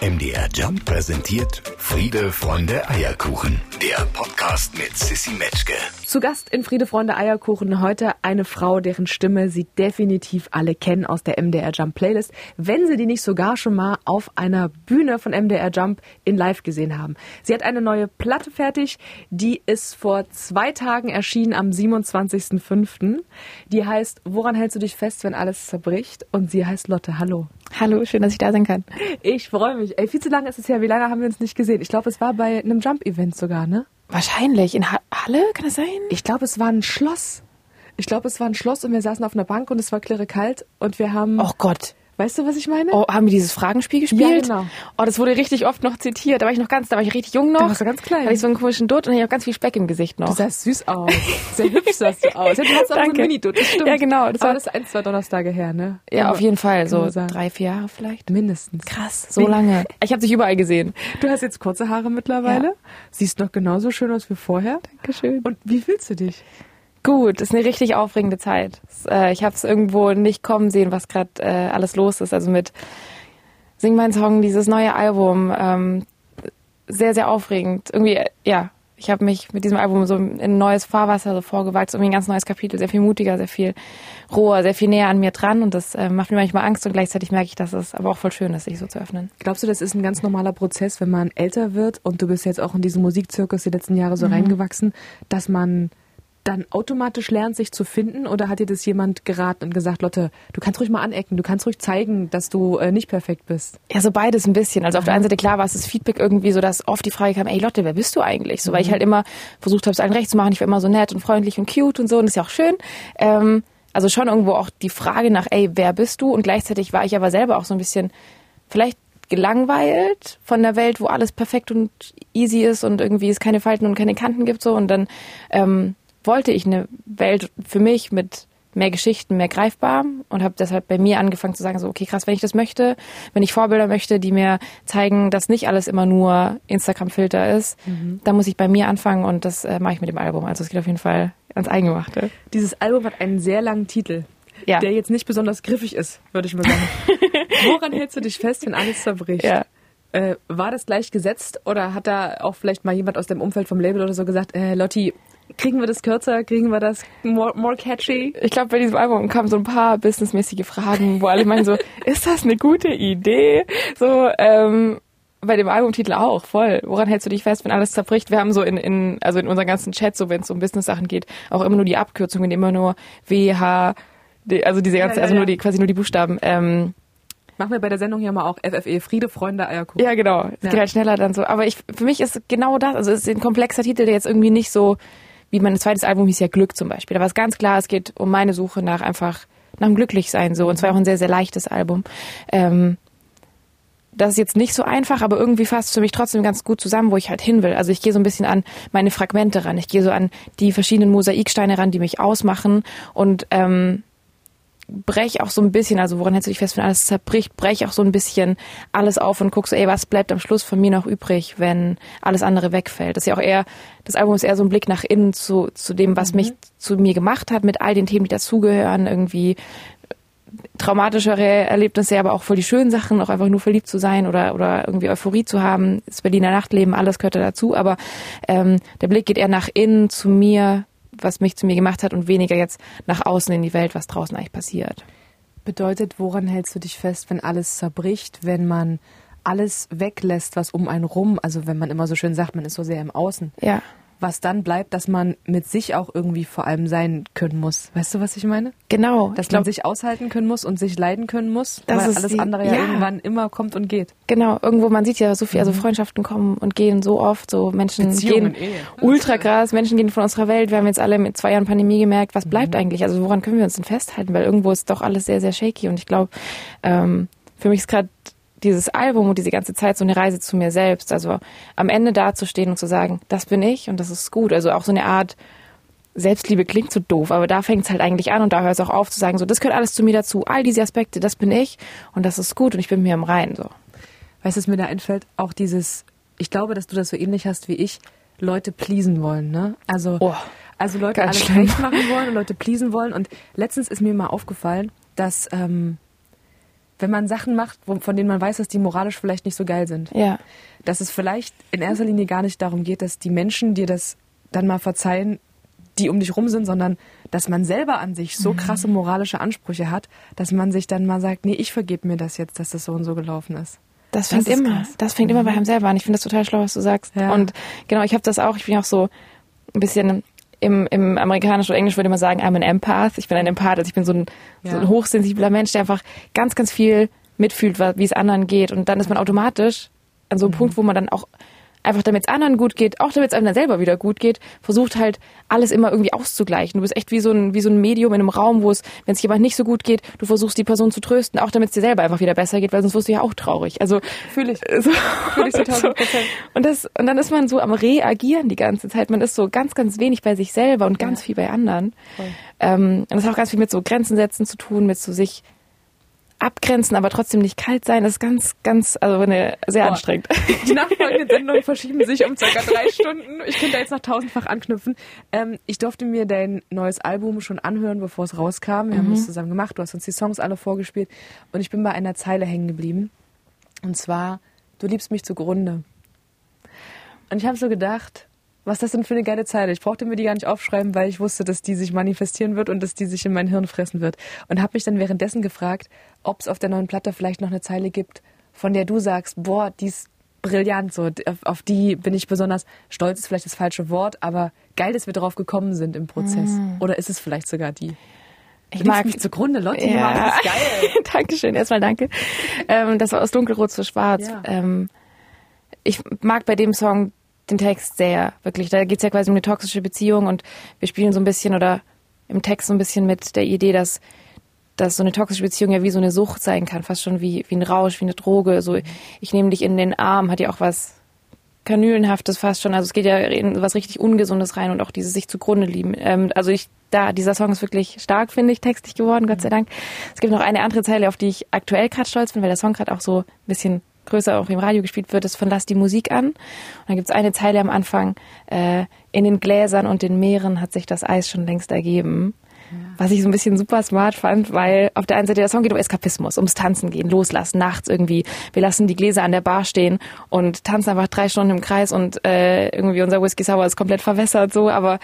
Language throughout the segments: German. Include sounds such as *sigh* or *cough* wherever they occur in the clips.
MDR Jump präsentiert Friede, Freunde, Eierkuchen. Der Podcast mit Sissy Metzke. Zu Gast in Friede, Freunde, Eierkuchen heute eine Frau, deren Stimme Sie definitiv alle kennen aus der MDR Jump Playlist, wenn Sie die nicht sogar schon mal auf einer Bühne von MDR Jump in Live gesehen haben. Sie hat eine neue Platte fertig, die ist vor zwei Tagen erschienen am 27.05. Die heißt Woran hältst du dich fest, wenn alles zerbricht? Und sie heißt Lotte. Hallo. Hallo, schön, dass ich da sein kann. Ich freue mich. Ey, viel zu lange ist es ja. Wie lange haben wir uns nicht gesehen? Ich glaube, es war bei einem Jump-Event sogar, ne? Wahrscheinlich. In ha Halle, kann das sein? Ich glaube, es war ein Schloss. Ich glaube, es war ein Schloss und wir saßen auf einer Bank und es war klirre kalt und wir haben. Oh Gott. Weißt du, was ich meine? Oh, haben wir dieses Fragenspiel gespielt? Ja, genau. Oh, das wurde richtig oft noch zitiert. Da war ich noch ganz, da war ich richtig jung noch. Da warst du ganz klein. Da hatte ich so einen komischen Dutt und ich habe ganz viel Speck im Gesicht noch. Du sahst süß aus. Sehr hübsch sahst du aus. Ja, du hast auch so einen. Mini-Dutt, das stimmt. Ja, genau. Das war das ein, zwei Donnerstage her, ne? Ja, auf jeden Fall. So drei, vier Jahre vielleicht. Mindestens. Krass, so lange. *laughs* Ich habe dich überall gesehen. Du hast jetzt kurze Haare mittlerweile. Ja. Siehst noch genauso schön aus wie vorher. Dankeschön. Und wie fühlst du dich? Gut, ist eine richtig aufregende Zeit. Äh, ich habe es irgendwo nicht kommen sehen, was gerade äh, alles los ist. Also mit Sing mein Song, dieses neue Album, ähm, sehr, sehr aufregend. Irgendwie, äh, ja, ich habe mich mit diesem Album so in ein neues Fahrwasser so vorgewagt, so irgendwie ein ganz neues Kapitel, sehr viel mutiger, sehr viel roher, sehr viel näher an mir dran und das äh, macht mir manchmal Angst und gleichzeitig merke ich, dass es aber auch voll schön ist, sich so zu öffnen. Glaubst du, das ist ein ganz normaler Prozess, wenn man älter wird und du bist jetzt auch in diesen Musikzirkus die letzten Jahre so reingewachsen, dass man dann automatisch lernt, sich zu finden? Oder hat dir das jemand geraten und gesagt, Lotte, du kannst ruhig mal anecken, du kannst ruhig zeigen, dass du äh, nicht perfekt bist? Ja, so beides ein bisschen. Also auf der einen Seite klar war es das Feedback irgendwie so, dass oft die Frage kam, ey Lotte, wer bist du eigentlich? So, weil ich halt immer versucht habe, es allen recht zu machen. Ich war immer so nett und freundlich und cute und so und das ist ja auch schön. Ähm, also schon irgendwo auch die Frage nach, ey, wer bist du? Und gleichzeitig war ich aber selber auch so ein bisschen vielleicht gelangweilt von der Welt, wo alles perfekt und easy ist und irgendwie es keine Falten und keine Kanten gibt so und dann ähm, wollte ich eine Welt für mich mit mehr Geschichten, mehr greifbar und habe deshalb bei mir angefangen zu sagen, so okay, krass, wenn ich das möchte, wenn ich Vorbilder möchte, die mir zeigen, dass nicht alles immer nur Instagram-Filter ist, dann muss ich bei mir anfangen und das äh, mache ich mit dem Album. Also es geht auf jeden Fall ans Eingemachte. Dieses Album hat einen sehr langen Titel, Ja. der jetzt nicht besonders griffig ist, würde ich mal sagen. *laughs* Woran hältst du dich fest, wenn alles zerbricht? Ja. Äh, war das gleich gesetzt oder hat da auch vielleicht mal jemand aus dem Umfeld vom Label oder so gesagt, äh, Lotti, kriegen wir das kürzer, kriegen wir das more, more catchy? Ich glaube, bei diesem Album kamen so ein paar businessmäßige Fragen, wo alle meinen so, *laughs* ist das eine gute Idee? So, ähm, bei dem Albumtitel auch, voll. Woran hältst du dich fest, wenn alles zerbricht? Wir haben so in, in also in unseren ganzen Chats, so wenn es um Business-Sachen geht, auch immer nur die Abkürzungen, immer nur WH, die, also diese ganze, ja, also ja. nur die, quasi nur die Buchstaben. Ähm, Machen wir bei der Sendung ja mal auch FFE, Friede, Freunde, Eierkuchen. ja, genau. Es Ja. geht halt schneller dann so. Aber ich, für mich ist genau das, also es ist ein komplexer Titel, der jetzt irgendwie nicht so, wie mein zweites Album hieß ja Glück zum Beispiel. Da war es ganz klar, es geht um meine Suche nach einfach, nach dem Glücklichsein so. Und zwar auch ein sehr, sehr leichtes Album. Ähm, das ist jetzt nicht so einfach, aber irgendwie fasst es für mich trotzdem ganz gut zusammen, wo ich halt hin will. Also ich gehe so ein bisschen an meine Fragmente ran. Ich gehe so an die verschiedenen Mosaiksteine ran, die mich ausmachen und ähm, brech auch so ein bisschen, also woran hältst du dich fest, wenn alles zerbricht, brech auch so ein bisschen alles auf und guck so, ey, was bleibt am Schluss von mir noch übrig, wenn alles andere wegfällt. Das ist ja auch eher, das Album ist eher so ein Blick nach innen zu, zu dem, was mich zu mir gemacht hat, mit all den Themen, die dazugehören, irgendwie traumatischere Erlebnisse, aber auch voll die schönen Sachen, auch einfach nur verliebt zu sein oder, oder irgendwie Euphorie zu haben, das Berliner Nachtleben, alles gehört da dazu, aber ähm, der Blick geht eher nach innen zu mir, was mich zu mir gemacht hat und weniger jetzt nach außen in die Welt, was draußen eigentlich passiert. Bedeutet, woran hältst du dich fest, wenn alles zerbricht, wenn man alles weglässt, was um einen rum, also wenn man immer so schön sagt, man ist so sehr im Außen, Ja. Was dann bleibt, dass man mit sich auch irgendwie vor allem sein können muss. Weißt du, was ich meine? Genau. Dass glaub, man sich aushalten können muss und sich leiden können muss, Das weil ist alles die- andere ja, ja. irgendwann immer kommt und geht. genau, irgendwo, man sieht ja so viel, also Freundschaften kommen und gehen so oft, so Menschen Mhm. Beziehungen, gehen Ehe. ultra krass, Menschen gehen von unserer Welt. Wir haben jetzt alle mit zwei Jahren Pandemie gemerkt, was bleibt eigentlich? Also woran können wir uns denn festhalten? Weil irgendwo ist doch alles sehr, sehr shaky und ich glaube, ähm, für mich ist gerade dieses Album und diese ganze Zeit so eine Reise zu mir selbst. Also am Ende dazustehen und zu sagen, das bin ich und das ist gut. Also auch so eine Art Selbstliebe klingt so doof, aber da fängt es halt eigentlich an und da hört es auch auf zu sagen, so das gehört alles zu mir dazu, all diese Aspekte, das bin ich und das ist gut und ich bin mir im Reinen so. Weißt du, was mir da einfällt? Auch dieses, ich glaube, dass du das so ähnlich hast wie ich, Leute pleasen wollen, ne? Also, Oh, also Leute alles schlimm. recht machen wollen und Leute pleasen wollen. Und letztens ist mir mal aufgefallen, dass ähm, wenn man Sachen macht, von denen man weiß, dass die moralisch vielleicht nicht so geil sind. Ja. Dass es vielleicht in erster Linie gar nicht darum geht, dass die Menschen dir das dann mal verzeihen, die um dich rum sind, sondern dass man selber an sich so krasse moralische Ansprüche hat, dass man sich dann mal sagt, nee, ich vergebe mir das jetzt, dass das so und so gelaufen ist. Das fängt ist immer, krass. das fängt immer bei einem selber an. Ich finde das total schlau, was du sagst. Ja. Und genau, ich habe das auch, ich bin auch so ein bisschen im, im Amerikanisch oder Englisch würde man sagen, I'm an Empath. Ich bin ein Empath, also ich bin so ein, so Ja. ein hochsensibler Mensch, der einfach ganz, ganz viel mitfühlt, wie es anderen geht. Und dann ist man automatisch an so einem Punkt, wo man dann auch einfach damit es anderen gut geht, auch damit es einem dann selber wieder gut geht, versucht halt alles immer irgendwie auszugleichen. Du bist echt wie so ein, wie so ein Medium in einem Raum, wo es, wenn es jemand nicht so gut geht, du versuchst die Person zu trösten, auch damit es dir selber einfach wieder besser geht, weil sonst wirst du ja auch traurig. Also Fühle ich. so, Fühle ich 1000 Prozent. *laughs* und das und dann ist man so am reagieren die ganze Zeit. Man ist so ganz ganz wenig bei sich selber und ganz Ja. viel bei anderen. Voll. Ähm, und das hat auch ganz viel mit so Grenzen setzen zu tun, mit so sich abgrenzen, aber trotzdem nicht kalt sein. Das ist ganz ganz also eine sehr Boah. anstrengend. *laughs* Die nachfolgenden Sendungen verschieben sich um circa drei *laughs* Stunden. Ich könnte da jetzt noch tausendfach anknüpfen. Ähm, ich durfte mir dein neues Album schon anhören, bevor es rauskam. Wir haben das zusammen gemacht. Du hast uns die Songs alle vorgespielt. Und ich bin bei einer Zeile hängen geblieben. Und zwar, du liebst mich zugrunde. Und ich habe so gedacht, was ist das denn für eine geile Zeile? Ich brauchte mir die gar nicht aufschreiben, weil ich wusste, dass die sich manifestieren wird und dass die sich in mein Hirn fressen wird. Und habe mich dann währenddessen gefragt, ob es auf der neuen Platte vielleicht noch eine Zeile gibt, von der du sagst, boah, die ist brillant, so auf, die bin ich besonders stolz, ist vielleicht das falsche Wort, aber geil, dass wir drauf gekommen sind im Prozess. Oder ist es vielleicht sogar die? Ich liebst mich zugrunde, Leute, die machen das geil. *laughs* Dankeschön, erstmal danke. Ähm, das war aus dunkelrot zu schwarz. Ja. Ähm, ich mag bei dem Song den Text sehr, wirklich. Da geht es ja quasi um eine toxische Beziehung und wir spielen so ein bisschen oder im Text so ein bisschen mit der Idee, dass, dass so eine toxische Beziehung ja wie so eine Sucht sein kann, fast schon wie, wie ein Rausch, wie eine Droge. So, ich nehme dich in den Arm, hat ja auch was Kanülenhaftes fast schon. Also es geht ja in was richtig Ungesundes rein und auch dieses sich zugrunde lieben. Ähm, also ich, da, dieser Song ist wirklich stark, finde ich, textlich geworden, Gott sei Dank. Es gibt noch eine andere Zeile, auf die ich aktuell gerade stolz bin, weil der Song gerade auch so ein bisschen größer auch im Radio gespielt wird, ist von Lass die Musik an. Und dann gibt es eine Zeile am Anfang, äh, in den Gläsern und den Meeren hat sich das Eis schon längst ergeben. Was ich so ein bisschen super smart fand, weil auf der einen Seite der Song geht um Eskapismus, ums Tanzen gehen, loslassen, nachts irgendwie. Wir lassen die Gläser an der Bar stehen und tanzen einfach drei Stunden im Kreis und äh, irgendwie unser Whisky Sour ist komplett verwässert so, aber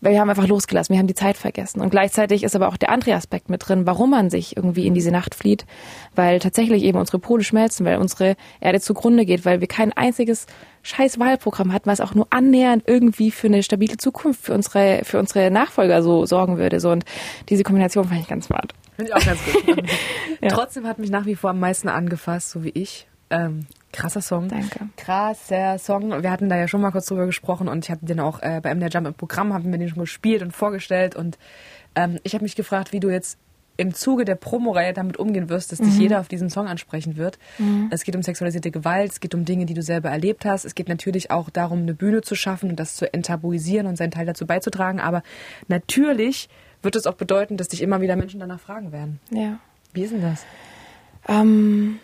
wir haben einfach losgelassen, wir haben die Zeit vergessen. Und gleichzeitig ist aber auch der andere Aspekt mit drin, warum man sich irgendwie in diese Nacht flieht, weil tatsächlich eben unsere Pole schmelzen, weil unsere Erde zugrunde geht, weil wir kein einziges scheiß Wahlprogramm hatten, was auch nur annähernd irgendwie für eine stabile Zukunft für unsere, für unsere Nachfolger so sorgen würde. So. Und diese Kombination fand ich ganz smart. Finde ich auch ganz gut. *laughs* Ja. Trotzdem hat mich nach wie vor am meisten angefasst, so wie ich. Ähm, krasser Song. Danke. Krasser Song. Wir hatten da ja schon mal kurz drüber gesprochen und ich hatte den auch äh, bei MDR Jump im Programm, haben wir den schon gespielt und vorgestellt und ähm, ich habe mich gefragt, wie du jetzt im Zuge der Promoreihe damit umgehen wirst, dass dich jeder auf diesen Song ansprechen wird. Es geht um sexualisierte Gewalt, es geht um Dinge, die du selber erlebt hast. Es geht natürlich auch darum, eine Bühne zu schaffen und das zu enttabuisieren und seinen Teil dazu beizutragen. Aber natürlich wird es auch bedeuten, dass dich immer wieder Menschen danach fragen werden. Ja. Wie ist denn das? Ähm,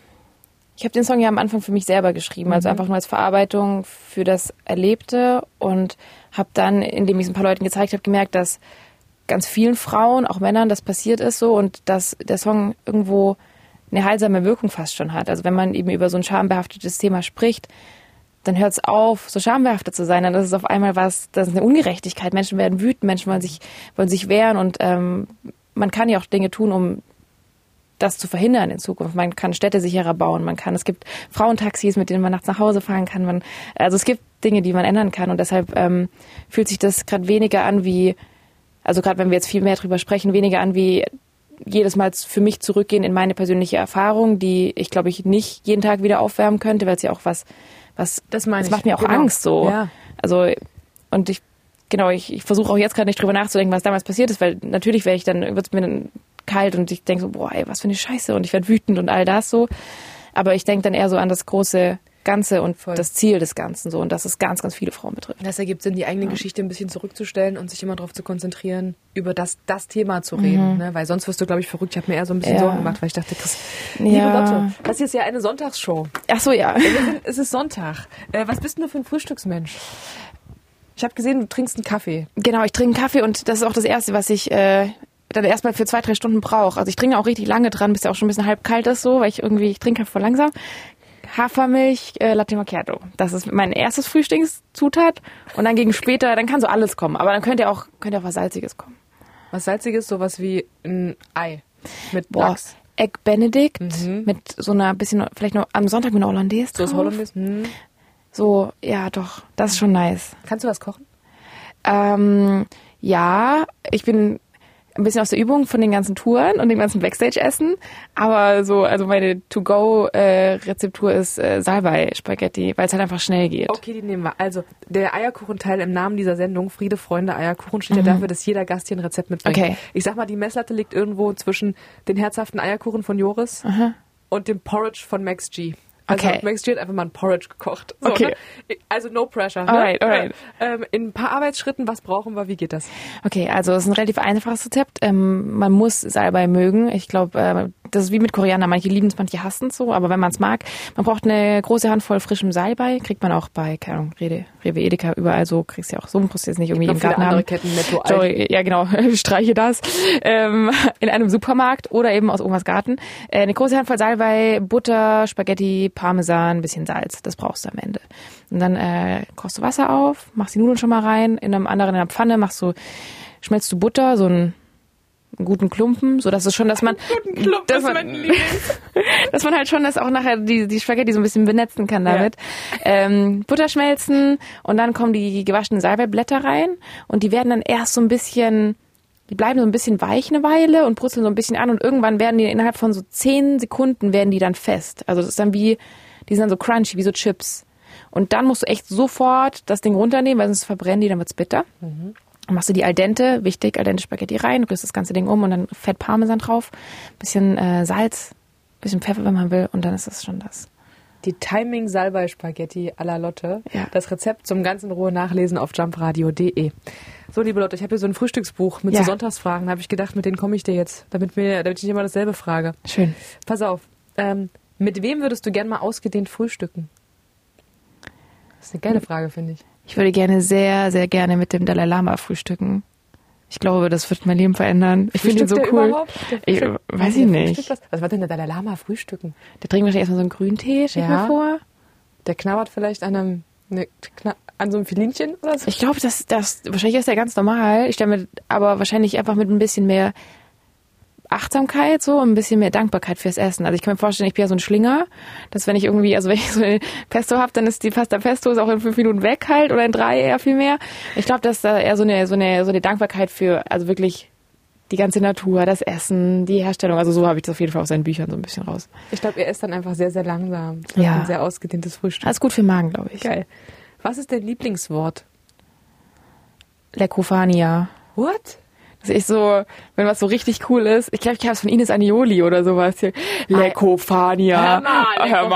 ich habe den Song ja am Anfang für mich selber geschrieben, also einfach nur als Verarbeitung für das Erlebte und habe dann, indem ich es ein paar Leuten gezeigt habe, gemerkt, dass ganz vielen Frauen, auch Männern, das passiert ist so und dass der Song irgendwo eine heilsame Wirkung fast schon hat. Also wenn man eben über so ein schambehaftetes Thema spricht, dann hört es auf, so schambehaftet zu sein. Dann ist es auf einmal was, das ist eine Ungerechtigkeit. Menschen werden wütend, Menschen wollen sich, wollen sich wehren und ähm, man kann ja auch Dinge tun, um das zu verhindern in Zukunft. Man kann Städte sicherer bauen, man kann, es gibt Frauentaxis, mit denen man nachts nach Hause fahren kann. Man, also es gibt Dinge, die man ändern kann und deshalb ähm, fühlt sich das gerade weniger an wie, also gerade wenn wir jetzt viel mehr drüber sprechen, weniger an wie jedes Mal für mich zurückgehen in meine persönliche Erfahrung, die ich glaube ich nicht jeden Tag wieder aufwärmen könnte, weil es ja auch was, was Das meine das ich. macht mir auch Genau. Angst so. Ja. Also und ich genau, ich, ich versuche auch jetzt gerade nicht drüber nachzudenken, was damals passiert ist, weil natürlich wäre ich dann, wird es mir dann kalt und ich denke so, boah, ey, was für eine Scheiße und ich werde wütend und all das so. Aber ich denke dann eher so an das große Ganze und Voll. das Ziel des Ganzen so und dass es ganz, ganz viele Frauen betrifft. Das ergibt Sinn, die eigene Geschichte ein bisschen zurückzustellen und sich immer darauf zu konzentrieren, über das, das Thema zu reden. Ne? Weil sonst wirst du, glaube ich, verrückt. Ich habe mir eher so ein bisschen Mhm. Ja. Sorgen gemacht, weil ich dachte, Chris, liebe Ja. Lotte, das hier ist ja eine Sonntagsshow. Ach so, ja. es ist Sonntag. Äh, was bist denn du für ein Frühstücksmensch? Ich habe gesehen, du trinkst einen Kaffee. Genau, ich trinke einen Kaffee und das ist auch das Erste, was ich äh, dann erstmal für zwei, drei Stunden brauche. Also ich trinke auch richtig lange dran, bis der auch schon ein bisschen halb kalt ist so, weil ich irgendwie, ich trinke halt voll langsam. Hafermilch, äh, Latte Macchiato. Das ist mein erstes Frühstückszutat. Und dann gegen später, dann kann so alles kommen. Aber dann könnte auch, könnte auch was Salziges kommen. Was Salziges, sowas wie ein Ei mit Boah, Lachs. Egg Benedict mit so einer bisschen, vielleicht noch am Sonntag mit einer Hollandaise So drauf. Hollandaise. Hm. So, ja doch, das ist schon nice. Kannst du was kochen? Ähm, ja, ich bin ein bisschen aus der Übung von den ganzen Touren und dem ganzen Backstage-Essen. Aber so, also meine To-Go-Rezeptur ist äh, Salbei-Spaghetti, weil es halt einfach schnell geht. Okay, die nehmen wir. Also, der Eierkuchenteil im Namen dieser Sendung, Friede, Freunde, Eierkuchen, steht ja dafür, dass jeder Gast hier ein Rezept mitbringt. Okay. Ich sag mal, die Messlatte liegt irgendwo zwischen den herzhaften Eierkuchen von Joris und dem Porridge von Max G. Also Okay. Max G hat einfach mal ein Porridge gekocht. So, Okay. Ne? Also no pressure. Alright, ne? alright. Ähm, in ein paar Arbeitsschritten, was brauchen wir? Wie geht das? Okay, also es ist ein relativ einfaches Rezept. Ähm, man muss Salbei mögen. Ich glaube, äh, das ist wie mit Koriander. Manche lieben es, manche hassen es so. Aber wenn man es mag, man braucht eine große Handvoll frischem Salbei. Kriegt man auch bei, keine Ahnung, Rede, Rewe, Edeka, überall so. Kriegst du ja auch so. Musst du jetzt nicht irgendwie im Garten haben. Ketten, Netto, Sorry, ja genau, *laughs* streiche das. Ähm, in einem Supermarkt oder eben aus Omas Garten. Äh, eine große Handvoll Salbei, Butter, Spaghetti, Parmesan, ein bisschen Salz. Das brauchst du am Ende. Und dann äh, kochst du Wasser auf, machst die Nudeln schon mal rein. In einem anderen, in einer Pfanne machst du, schmelzt du Butter, so einen, einen guten Klumpen, so dass es schon, dass man, dass man, *laughs* dass man halt schon das auch nachher die, die Spaghetti so ein bisschen benetzen kann damit. Ähm, Butter schmelzen und dann kommen die gewaschenen Salbeiblätter rein und die werden dann erst so ein bisschen, die bleiben so ein bisschen weich eine Weile und brutzeln so ein bisschen an und irgendwann werden die innerhalb von so zehn Sekunden werden die dann fest. Also das ist dann wie, die sind dann so crunchy, wie so Chips. Und dann musst du echt sofort das Ding runternehmen, weil sonst verbrennen die, dann wird's bitter. Dann machst du die al dente, wichtig, al dente Spaghetti rein, rührst das ganze Ding um und dann Fett Parmesan drauf, bisschen äh, Salz, bisschen Pfeffer, wenn man will und dann ist das schon das. Die Timing Salbei Spaghetti à la Lotte. Ja. Das Rezept zum ganzen Ruhe nachlesen auf jumpradio.de. So, liebe Leute, ich habe hier so ein Frühstücksbuch mit Ja. so Sonntagsfragen. Da habe ich gedacht, mit denen komme ich dir jetzt, damit, mir, damit ich nicht immer dasselbe frage. Schön. Pass auf. Ähm, mit wem würdest du gern mal ausgedehnt frühstücken? Das ist eine geile Frage, finde ich. Ich würde gerne sehr, sehr gerne mit dem Dalai Lama frühstücken. Ich glaube, das wird mein Leben verändern. Ich finde ihn so der cool. überhaupt? Der Ich, weiß der ich nicht. Was, was wird denn der Dalai Lama frühstücken? Der trinkt wahrscheinlich erstmal so einen Grüntee, stell Ja. mir vor. Der knabbert vielleicht an einem, ne, kna an so einem Filinchen oder so? Ich glaube, das, das, wahrscheinlich ist er ganz normal. Ich stelle mir, aber wahrscheinlich einfach mit ein bisschen mehr Achtsamkeit so und ein bisschen mehr Dankbarkeit fürs Essen. Also ich kann mir vorstellen, ich bin ja so ein Schlinger, dass wenn ich irgendwie, also wenn ich so eine Pesto habe, dann ist die Pasta Pesto ist auch in fünf Minuten weg halt oder in drei eher viel mehr. Ich glaube, dass da eher so eine, so eine, so eine Dankbarkeit für, also wirklich die ganze Natur, das Essen, die Herstellung. Also so habe ich das auf jeden Fall aus seinen Büchern so ein bisschen raus. Ich glaube, er ist dann einfach sehr, sehr langsam. Das Ja. Ein sehr ausgedehntes Frühstück. Alles gut für den Magen, glaube ich. Geil. Was ist dein Lieblingswort? Lekofania. What? Das ist so, wenn was so richtig cool ist. Ich glaube, ich habe es von Ines Anioli oder sowas hier. Lekofania. Hör mal. Hör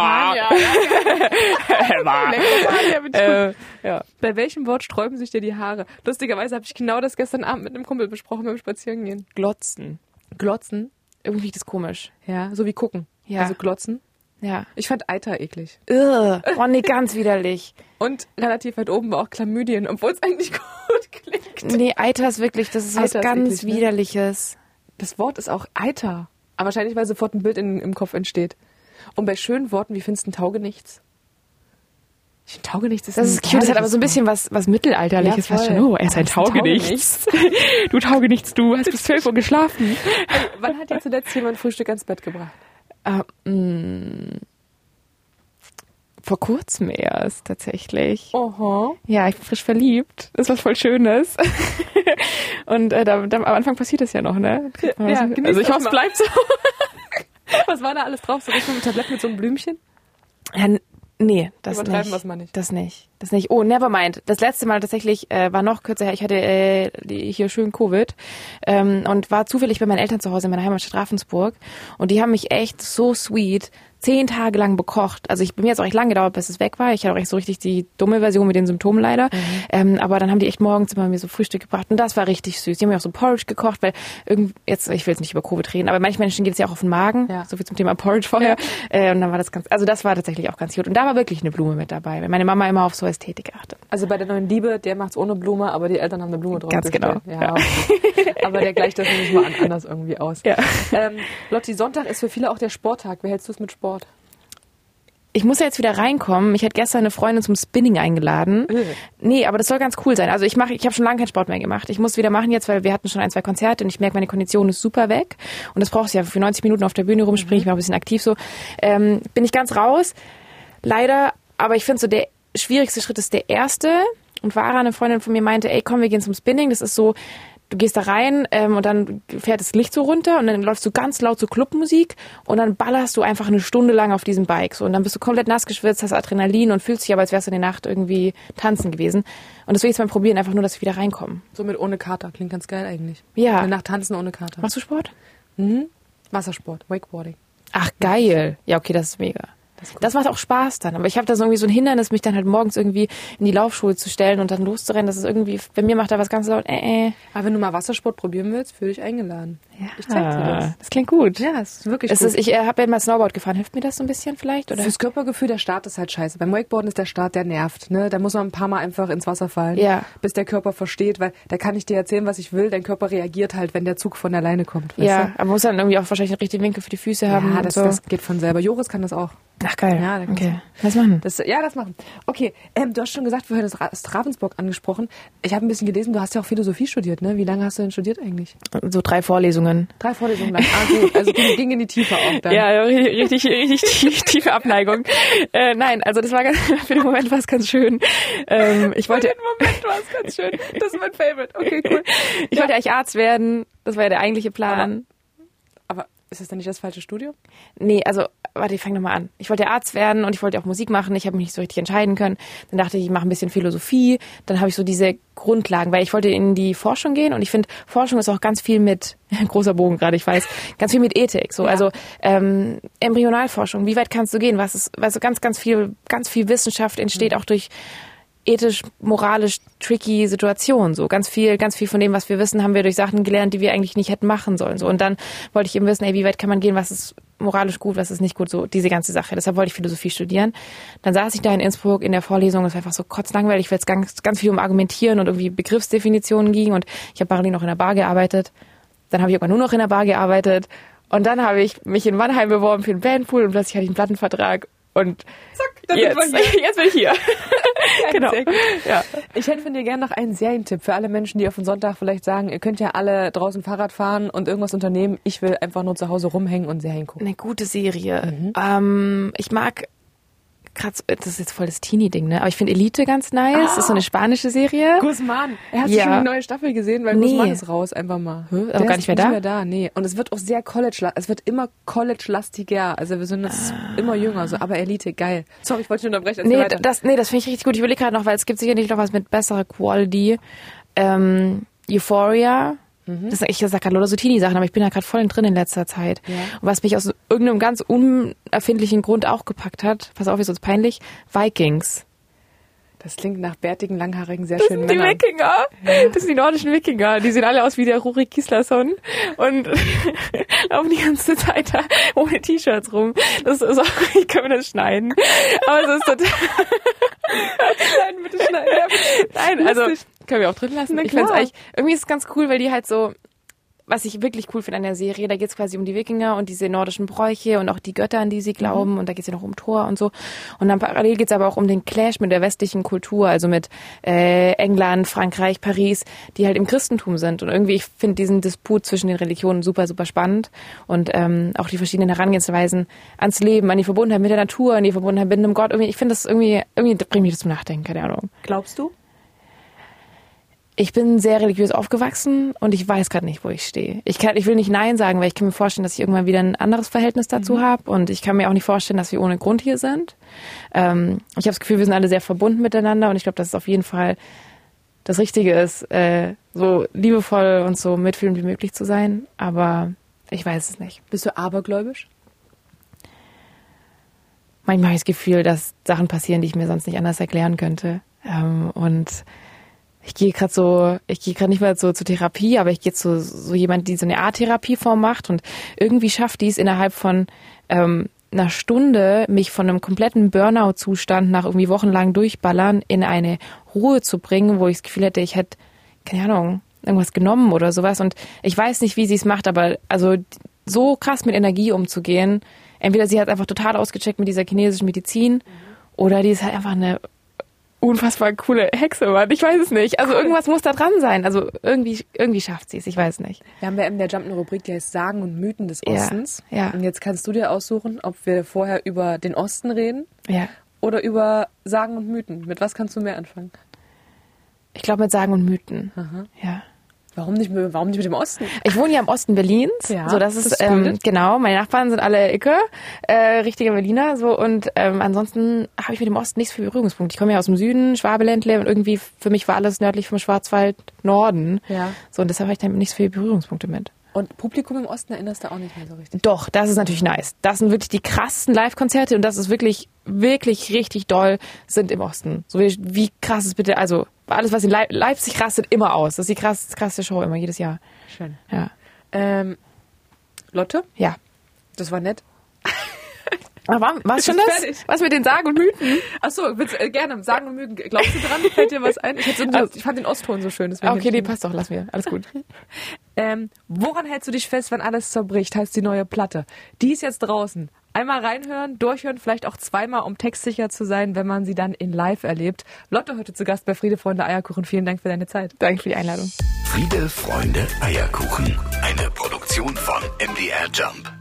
mal. Lekofania *laughs* Äh, ja. Bei welchem Wort sträuben sich dir die Haare? Lustigerweise habe ich genau das gestern Abend mit einem Kumpel besprochen beim Spazierengehen. Glotzen. Glotzen? Irgendwie riecht das komisch. Ja, so wie gucken. Ja. Also glotzen. Ja. Ich fand Eiter eklig. Ugh. Oh, nee, ganz widerlich. Und relativ weit oben war auch Chlamydien, obwohl es eigentlich *laughs* *laughs* klingt. Nee, Eiter ist wirklich, das ist was Eiter ist ganz eklig, ne? Widerliches. Das Wort ist auch Eiter. Aber wahrscheinlich, weil sofort ein Bild in, im Kopf entsteht. Und bei schönen Worten, wie findest du ein Taugenichts? Ich finde Taugenichts ist Das ist cute, das hat aber so ein bisschen was, was Mittelalterliches Ja, fast schon. Oh, er ist ein ein Taugenichts. *laughs* du Taugenichts, du hast bis 12 Uhr geschlafen. Wort. Wann hat dir zuletzt jemand Frühstück ans Bett gebracht? Äh, mh, vor kurzem erst, tatsächlich. Oha. Ja, ich bin frisch verliebt. Das ist was voll Schönes. *laughs* Und äh, da, da, am Anfang passiert das ja noch, ne? Ja, genieß also ich das hoffe, es bleibt so. *laughs* Was war da alles drauf? So richtig mit einem Tablett mit so einem Blümchen? Ja, nee, das Übertreiben nicht. nicht. Das nicht. Das nicht. Oh, nevermind. Das letzte Mal tatsächlich äh, war noch kürzer her. Ich hatte äh, hier schön Covid ähm, und war zufällig bei meinen Eltern zu Hause in meiner Heimatstadt Ravensburg. Und die haben mich echt so sweet zehn Tage lang bekocht. Also ich bei mir es auch echt lange gedauert, bis es weg war. Ich hatte auch echt so richtig die dumme Version mit den Symptomen leider. Mhm. Ähm, aber dann haben die echt morgens immer mir so Frühstück gebracht und das war richtig süß. Die haben mir auch so Porridge gekocht, weil irgendwie jetzt ich will jetzt nicht über Covid reden, aber manchen Menschen geht es ja auch auf den Magen. Ja. So viel zum Thema Porridge vorher. Äh, und dann war das ganz, also das war tatsächlich auch ganz gut. Und da war wirklich eine Blume mit dabei, weil meine Mama immer auf so Ästhetik achtet. Also bei der neuen Liebe, der macht's ohne Blume, aber die Eltern haben eine Blume drauf. Ganz genau, Ja, ja. aber der gleicht das nämlich mal an, anders irgendwie aus. *laughs* Ja. Ähm, Lotti, Sonntag ist für viele auch der Sporttag. Wie hältst du es mit Sport? Ich muss ja jetzt wieder reinkommen. Ich hatte gestern eine Freundin zum Spinning eingeladen. Äh. Nee, aber das soll ganz cool sein. Also ich mache, ich habe schon lange keinen Sport mehr gemacht. Ich muss wieder machen jetzt, weil wir hatten schon ein, zwei Konzerte und ich merke, meine Kondition ist super weg. Und das brauchst du ja für 90 Minuten auf der Bühne rumspringen. Ich war ein bisschen aktiv so. Ähm, bin ich ganz raus. Leider, aber ich finde so der schwierigste Schritt ist der erste. Und Vara, eine Freundin von mir, meinte, ey, komm, wir gehen zum Spinning. Das ist so, du gehst da rein ähm, und dann fährt das Licht so runter und dann läufst du ganz laut so Clubmusik und dann ballerst du einfach eine Stunde lang auf diesem Bike. So, und dann bist du komplett nass geschwitzt, hast Adrenalin und fühlst dich aber, als wärst du in der Nacht irgendwie tanzen gewesen. Und ich jetzt mal probieren, einfach nur, dass ich wieder reinkomme. So mit ohne Kater. Klingt ganz geil eigentlich. Ja. Eine Nacht tanzen ohne Kater. Machst du Sport? Wassersport, Wakeboarding. Ach, geil. Ja, okay, das ist mega. Das Das, macht auch Spaß dann. Aber ich habe da so irgendwie so ein Hindernis, mich dann halt morgens irgendwie in die Laufschuhe zu stellen und dann loszurennen. Das ist irgendwie, bei mir macht da was ganz laut, äh, äh. Aber wenn du mal Wassersport probieren willst, fühle ich eingeladen. Ich zeig dir das. Das klingt gut. Ja, es ist wirklich Es gut. ist, ich äh, habe ja mal Snowboard gefahren. Hilft mir das so ein bisschen vielleicht? Oder? Fürs Körpergefühl, der Start ist halt scheiße. Beim Wakeboarden ist der Start, der nervt. Ne? Da muss man ein paar Mal einfach ins Wasser fallen, Ja. bis der Körper versteht, weil da kann ich dir erzählen, was ich will. Dein Körper reagiert halt, wenn der Zug von alleine kommt. Weißt Ja, du? aber man muss dann irgendwie auch wahrscheinlich einen richtigen Winkel für die Füße haben. ja das, so. das geht von selber. Joris kann das auch. Ach geil. Ja, okay. Was machen? Das, ja, das machen. Okay, ähm, du hast schon gesagt, vorher das Ra- das Ravensburg angesprochen. Ich habe ein bisschen gelesen, du hast ja auch Philosophie studiert, ne? Wie lange hast du denn studiert eigentlich? So drei Vorlesungen. Drei Vorlesungen lang. Ah, gut. Also ging, ging in die Tiefe auch dann. Ja, richtig, richtig *laughs* tief, tiefe Abneigung. äh, nein, also das war ganz, *laughs* für den Moment war es ganz schön. Ähm, ich wollte, Moment war es ganz schön. Das ist mein Favorite. Okay, cool. *laughs* ich wollte eigentlich Arzt werden. Das war ja der eigentliche Plan. Aber ist das dann nicht das falsche Studium? Nee, also, warte, ich fange nochmal an. Ich wollte Arzt werden und ich wollte auch Musik machen. Ich habe mich nicht so richtig entscheiden können. Dann dachte ich, ich mache ein bisschen Philosophie. Dann habe ich so diese Grundlagen, weil ich wollte in die Forschung gehen und ich finde, Forschung ist auch ganz viel mit, *laughs* großer Bogen gerade, ich weiß, ganz viel mit Ethik. So, Ja. also ähm, Embryonalforschung, wie weit kannst du gehen? Was ist, also ganz, ganz viel, ganz viel Wissenschaft entsteht auch durch ethisch, moralisch tricky Situationen. So ganz viel, ganz viel von dem, was wir wissen, haben wir durch Sachen gelernt, die wir eigentlich nicht hätten machen sollen. So und dann wollte ich eben wissen, ey, wie weit kann man gehen, was ist moralisch gut, was ist nicht gut, so diese ganze Sache. Deshalb wollte ich Philosophie studieren. Dann saß ich da in Innsbruck in der Vorlesung, das war einfach so kotzlangweilig, weil es ganz, ganz viel um Argumentieren und irgendwie Begriffsdefinitionen ging und ich habe parallel noch in der Bar gearbeitet. Dann habe ich irgendwann nur noch in der Bar gearbeitet und dann habe ich mich in Mannheim beworben für einen Bandpool und plötzlich hatte ich einen Plattenvertrag und dann sind jetzt, wir hier. *laughs* jetzt bin ich hier. *laughs* genau. Ja. Ich hätte von dir gerne noch einen Serientipp für alle Menschen, die auf den Sonntag vielleicht sagen, ihr könnt ja alle draußen Fahrrad fahren und irgendwas unternehmen. Ich will einfach nur zu Hause rumhängen und Serien gucken. Eine gute Serie. Ähm, ich mag gerade, so- das ist jetzt voll das Teenie-Ding, ne? Aber ich finde Elite ganz nice. Das ist so eine spanische Serie. Guzman. Er hat Ja. schon die neue Staffel gesehen, weil Nee. Guzman ist raus, einfach mal. Hä? Aber gar nicht mehr da? Nicht mehr da, nee. Und es wird auch sehr College, es wird immer College-lastiger. Also wir sind jetzt immer jünger, so. Aber Elite, geil. Sorry, ich wollte dich unterbrechen. Nee, weiter. das, nee, das finde ich richtig gut. Ich überlege gerade noch, weil es gibt sicherlich noch was mit besserer Quality. Ähm, Euphoria. Das ist, ich sag gerade so Teenie-Sachen, aber ich bin da gerade voll drin in letzter Zeit. Ja. Und was mich aus irgendeinem ganz unerfindlichen Grund auch gepackt hat, pass auf, ist uns peinlich, Vikings. Das klingt nach bärtigen, langhaarigen, sehr Das schönen sind die Männern. Wikinger. Das sind die nordischen Wikinger. Die sehen alle aus wie der Rurik Gislason und *laughs* laufen die ganze Zeit da ohne T-Shirts rum. Das ist auch, *laughs* ich kann mir das schneiden. Aber es ist total, *laughs* Nein, bitte schneiden. Ja, nein, also, können wir auch drin lassen. Na Ich klar. eigentlich, irgendwie ist es ganz cool, weil die halt so, was ich wirklich cool finde an der Serie, da geht's quasi um die Wikinger und diese nordischen Bräuche und auch die Götter, an die sie glauben und da geht's ja noch um Thor und so. Und dann parallel geht's aber auch um den Clash mit der westlichen Kultur, also mit äh, England, Frankreich, Paris, die halt im Christentum sind. Und irgendwie, ich finde diesen Disput zwischen den Religionen super, super spannend und ähm, auch die verschiedenen Herangehensweisen ans Leben, an die Verbundenheit mit der Natur, an die Verbundenheit mit einem Gott. Irgendwie, ich finde das irgendwie, irgendwie bringt mich das zum Nachdenken, keine Ahnung. Glaubst du? Ich bin sehr religiös aufgewachsen und ich weiß gerade nicht, wo ich stehe. Ich, kann, ich will nicht Nein sagen, weil ich kann mir vorstellen, dass ich irgendwann wieder ein anderes Verhältnis dazu Mhm. habe und ich kann mir auch nicht vorstellen, dass wir ohne Grund hier sind. Ähm, ich habe das Gefühl, wir sind alle sehr verbunden miteinander und ich glaube, dass es auf jeden Fall das Richtige ist, äh, so liebevoll und so mitfühlend wie möglich zu sein. Aber ich weiß es nicht. Bist du abergläubisch? manchmal habe ich das Gefühl, dass Sachen passieren, die ich mir sonst nicht anders erklären könnte. Ähm, und ich gehe gerade so, ich gehe gerade nicht mehr so zur Therapie, aber ich gehe zu so jemand, die so eine Art Therapieform macht und irgendwie schafft die es innerhalb von ähm, einer Stunde, mich von einem kompletten Burnout-Zustand nach irgendwie wochenlang Durchballern in eine Ruhe zu bringen, wo ich das Gefühl hätte, ich hätte, keine Ahnung, irgendwas genommen oder sowas. Und ich weiß nicht, wie sie es macht, aber also so krass mit Energie umzugehen. Entweder sie hat einfach total ausgecheckt mit dieser chinesischen Medizin oder die ist halt einfach eine unfassbar coole Hexe, Mann. Ich weiß es nicht. Also irgendwas muss da dran sein. Also irgendwie, irgendwie schafft sie es. Ich weiß nicht. Wir haben ja in der Jump eine Rubrik, die heißt Sagen und Mythen des Ja, Ostens. ja. Und jetzt kannst du dir aussuchen, ob wir vorher über den Osten reden Ja. oder über Sagen und Mythen. Mit was kannst du mehr anfangen? Ich glaube mit Sagen und Mythen. Aha. Ja. Warum nicht, mit- warum nicht mit dem Osten? Ich wohne ja im Osten Berlins. Ja, so das das ist, ähm, genau. Meine Nachbarn sind alle Icke, äh, richtige Berliner. So und ähm, ansonsten habe ich mit dem Osten nicht so viel Berührungspunkte. Ich komme ja aus dem Süden, Schwabeländle und irgendwie für mich war alles nördlich vom Schwarzwald Norden. Ja. So und deshalb habe ich damit nicht so viele Berührungspunkte mit. Und Publikum im Osten erinnerst du auch nicht mehr so richtig. Doch, das ist natürlich nice. Das sind wirklich die krassesten Live-Konzerte und das ist wirklich, wirklich richtig doll, sind im Osten. So wie, wie krass ist bitte, also alles, was in Leip Leipzig rastet immer aus. Das ist die krass, krasseste Show immer, jedes Jahr. Schön. Ja. Ähm, Lotte, Ja. das war nett. Aber war, war's schon das? fertig. Was mit den Sagen und Mythen? Achso, willst, äh, gerne. Sagen und Mythen. Glaubst du dran? Fällt dir was ein? Ich, so, ich fand den Ostton so schön. Ah, Okay, ich- passt doch, lass mir. Alles gut. *laughs* Ähm, woran hältst du dich fest, wenn alles zerbricht? Heißt die neue Platte. Die ist jetzt draußen. Einmal reinhören, durchhören, vielleicht auch zweimal, um textsicher zu sein, wenn man sie dann in live erlebt. Lotte heute zu Gast bei Friede, Freunde, Eierkuchen. Vielen Dank für deine Zeit. Danke für die Einladung. Friede, Freunde, Eierkuchen. Eine Produktion von MDR Jump.